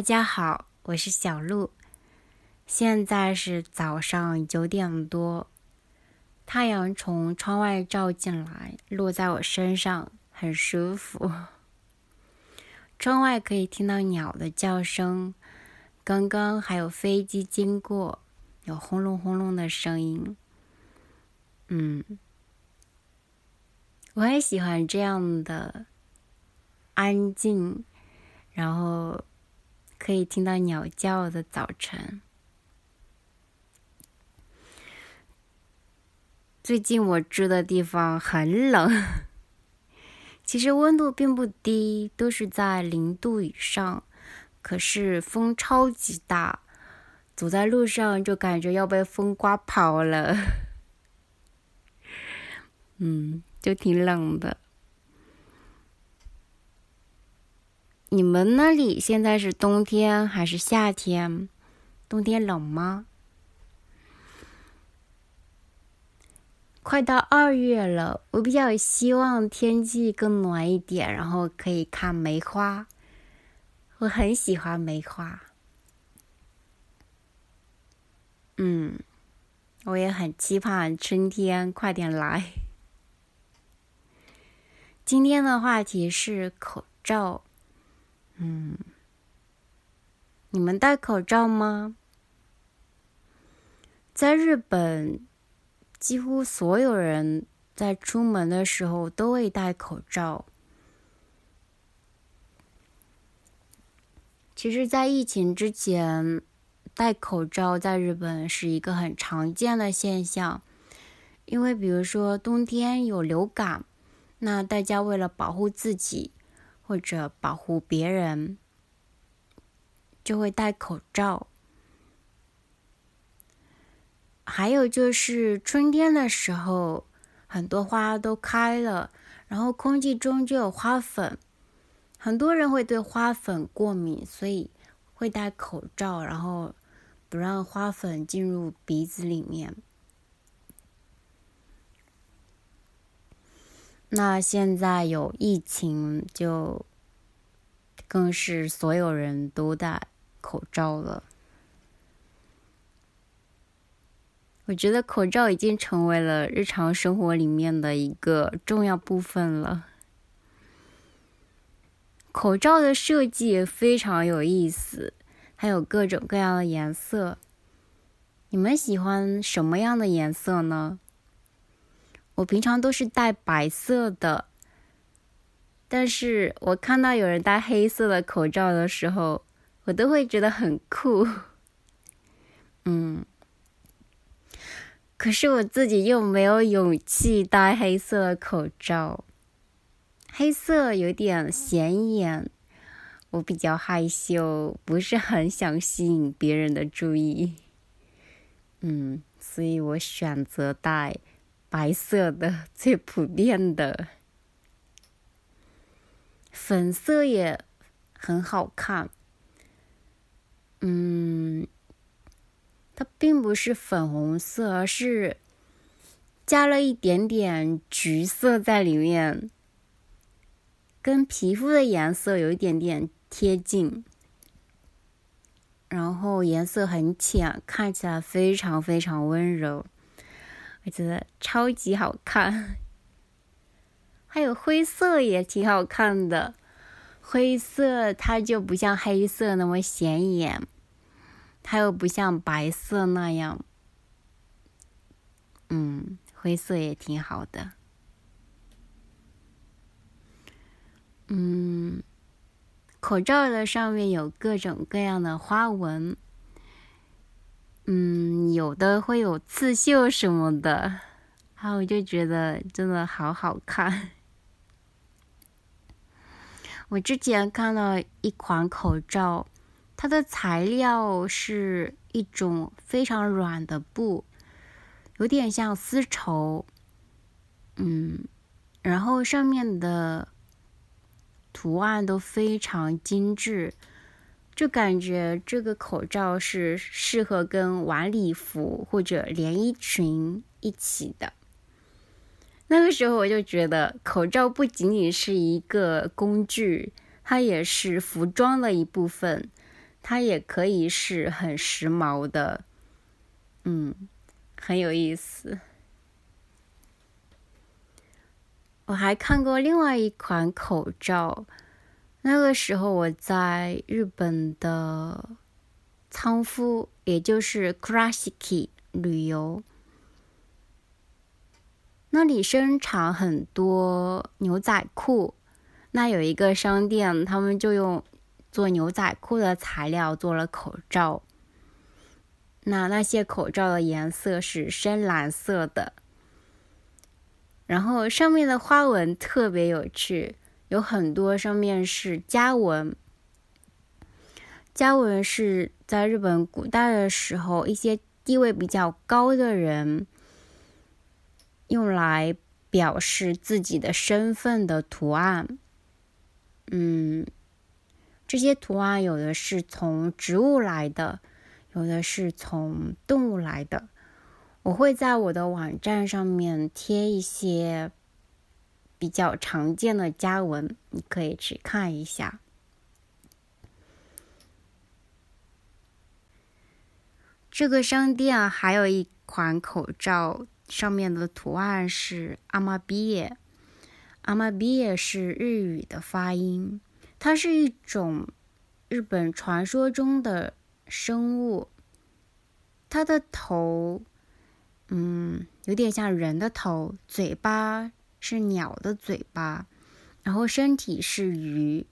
大家好，我是小鹿。现在是早上九点多，太阳从窗外照进来，落在我身上，很舒服。窗外可以听到鸟的叫声，刚刚还有飞机经过，有轰隆轰隆的声音。嗯，我也喜欢这样的安静，然后。可以听到鸟叫的早晨。最近我住的地方很冷，其实温度并不低，都是在零度以上。可是风超级大，走在路上就感觉要被风刮跑了。嗯，就挺冷的。你们那里现在是冬天还是夏天？冬天冷吗？快到二月了，我比较希望天气更暖一点，然后可以看梅花。我很喜欢梅花。嗯，我也很期盼春天快点来。今天的话题是口罩。嗯，你们戴口罩吗？在日本，几乎所有人在出门的时候都会戴口罩。其实，在疫情之前，戴口罩在日本是一个很常见的现象，因为比如说冬天有流感，那大家为了保护自己。或者保护别人，就会戴口罩。还有就是春天的时候，很多花都开了，然后空气中就有花粉，很多人会对花粉过敏，所以会戴口罩，然后不让花粉进入鼻子里面。那现在有疫情，就更是所有人都戴口罩了。我觉得口罩已经成为了日常生活里面的一个重要部分了。口罩的设计也非常有意思，还有各种各样的颜色。你们喜欢什么样的颜色呢？我平常都是戴白色的，但是我看到有人戴黑色的口罩的时候，我都会觉得很酷。嗯，可是我自己又没有勇气戴黑色的口罩，黑色有点显眼，我比较害羞，不是很想吸引别人的注意。嗯，所以我选择戴。白色的最普遍的，粉色也很好看。嗯，它并不是粉红色，而是加了一点点橘色在里面，跟皮肤的颜色有一点点贴近，然后颜色很浅，看起来非常非常温柔。我觉得超级好看，还有灰色也挺好看的。灰色它就不像黑色那么显眼，它又不像白色那样。嗯，灰色也挺好的。嗯，口罩的上面有各种各样的花纹。嗯，有的会有刺绣什么的，然后我就觉得真的好好看。我之前看到一款口罩，它的材料是一种非常软的布，有点像丝绸。嗯，然后上面的图案都非常精致。就感觉这个口罩是适合跟晚礼服或者连衣裙一起的。那个时候我就觉得，口罩不仅仅是一个工具，它也是服装的一部分。它也可以是很时髦的，嗯，很有意思。我还看过另外一款口罩，那个时候我在日本的仓敷，也就是 Kurashiki 旅游，那里生产很多牛仔裤，那有一个商店，他们就用做牛仔裤的材料做了口罩，那那些口罩的颜色是深蓝色的。然后上面的花纹特别有趣，有很多上面是家纹。家纹是在日本古代的时候，一些地位比较高的人用来表示自己的身份的图案。嗯，这些图案有的是从植物来的，有的是从动物来的。我会在我的网站上面贴一些比较常见的家文，你可以去看一下。这个商店还有一款口罩，上面的图案是阿玛比耶，阿玛比耶是日语的发音，它是一种日本传说中的生物，它的头。嗯，有点像人的头，嘴巴是鸟的嘴巴，然后身体是鱼。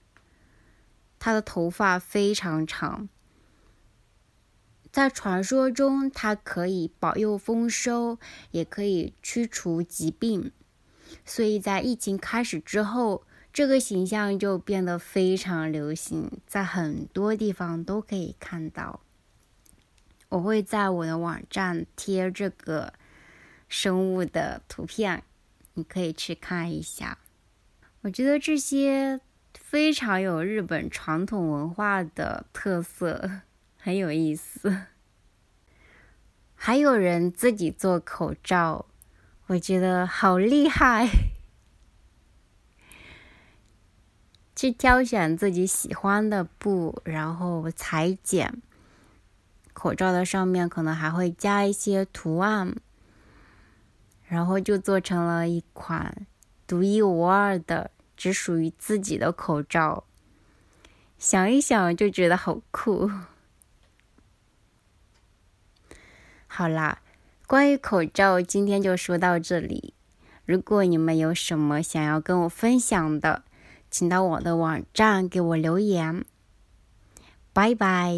它的头发非常长，在传说中，它可以保佑丰收，也可以驱除疾病。所以在疫情开始之后，这个形象就变得非常流行，在很多地方都可以看到。我会在我的网站贴这个生物的图片，你可以去看一下。我觉得这些非常有日本传统文化的特色，很有意思。还有人自己做口罩，我觉得好厉害！去挑选自己喜欢的布，然后裁剪。口罩的上面可能还会加一些图案，然后就做成了一款独一无二的、只属于自己的口罩。想一想就觉得好酷。好啦，关于口罩，今天就说到这里。如果你们有什么想要跟我分享的，请到我的网站给我留言。拜拜。